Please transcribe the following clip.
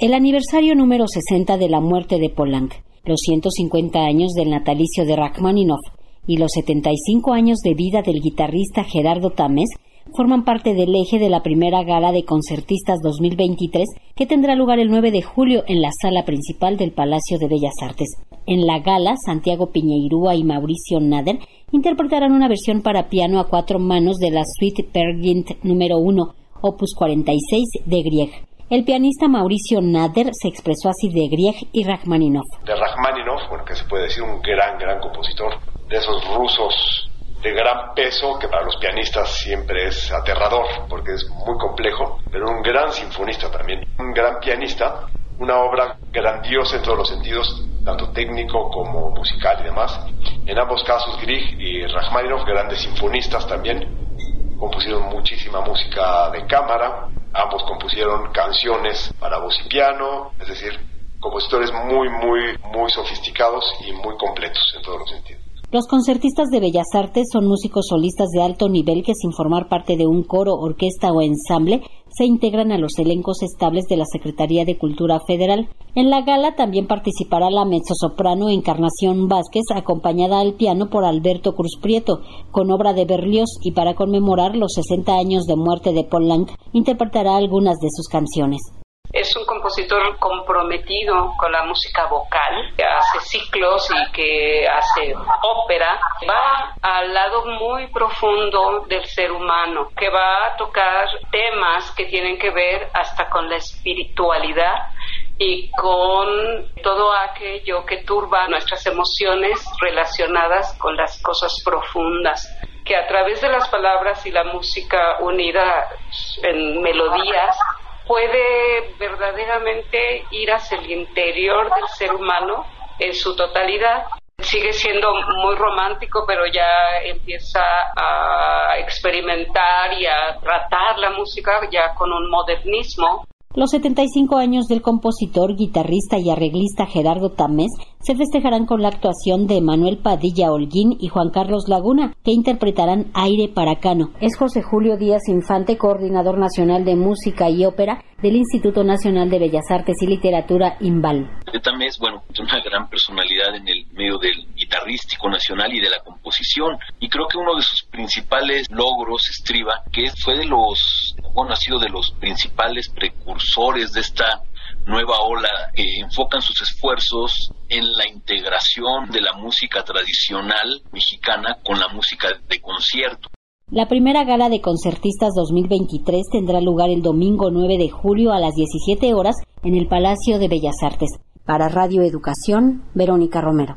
El aniversario número 60 de la muerte de Polanc, los 150 años del natalicio de Rachmaninoff y los 75 años de vida del guitarrista Gerardo Tamés forman parte del eje de la primera gala de concertistas 2023 que tendrá lugar el 9 de julio en la sala principal del Palacio de Bellas Artes. En la gala, Santiago Piñeirúa y Mauricio Nader interpretarán una versión para piano a cuatro manos de la Suite Per número 1, opus 46 de Grieg. El pianista Mauricio Nader se expresó así de Grieg y Rachmaninoff. De Rachmaninoff, bueno, que se puede decir un gran, gran compositor, de esos rusos de gran peso, que para los pianistas siempre es aterrador, porque es muy complejo, pero un gran sinfonista también, un gran pianista, una obra grandiosa en todos los sentidos, tanto técnico como musical y demás. En ambos casos, Grieg y Rachmaninoff, grandes sinfonistas también, compusieron muchísima música de cámara, Ambos canciones para voz y piano, es decir, compositores muy, muy, muy sofisticados y muy completos en todos los sentidos. Los concertistas de Bellas Artes son músicos solistas de alto nivel que sin formar parte de un coro, orquesta o ensamble se integran a los elencos estables de la Secretaría de Cultura Federal. En la gala también participará la mezzosoprano Encarnación Vázquez, acompañada al piano por Alberto Cruz Prieto, con obra de Berlioz y para conmemorar los 60 años de muerte de Poulenc, interpretará algunas de sus canciones. Es un compositor comprometido con la música vocal, que hace ciclos y que hace ópera. Va al lado muy profundo del ser humano, que va a tocar temas que tienen que ver hasta con la espiritualidad y con todo aquello que turba nuestras emociones relacionadas con las cosas profundas que a través de las palabras y la música unida en melodías puede verdaderamente ir hacia el interior del ser humano en su totalidad. Sigue siendo muy romántico, pero ya empieza a experimentar y a tratar la música ya con un modernismo los 75 años del compositor, guitarrista y arreglista Gerardo Tamés se festejarán con la actuación de Manuel Padilla Holguín y Juan Carlos Laguna, que interpretarán Aire Paracano. Es José Julio Díaz Infante, coordinador nacional de música y ópera del Instituto Nacional de Bellas Artes y Literatura IMBAL. Tamés, bueno, es una gran personalidad en el medio del guitarrístico nacional y de la composición, y creo que uno de sus principales logros estriba que fue de los, bueno, ha sido de los principales precursores de esta nueva ola que enfocan sus esfuerzos en la integración de la música tradicional mexicana con la música de concierto. La primera gala de concertistas 2023 tendrá lugar el domingo 9 de julio a las 17 horas en el Palacio de Bellas Artes. Para Radio Educación, Verónica Romero.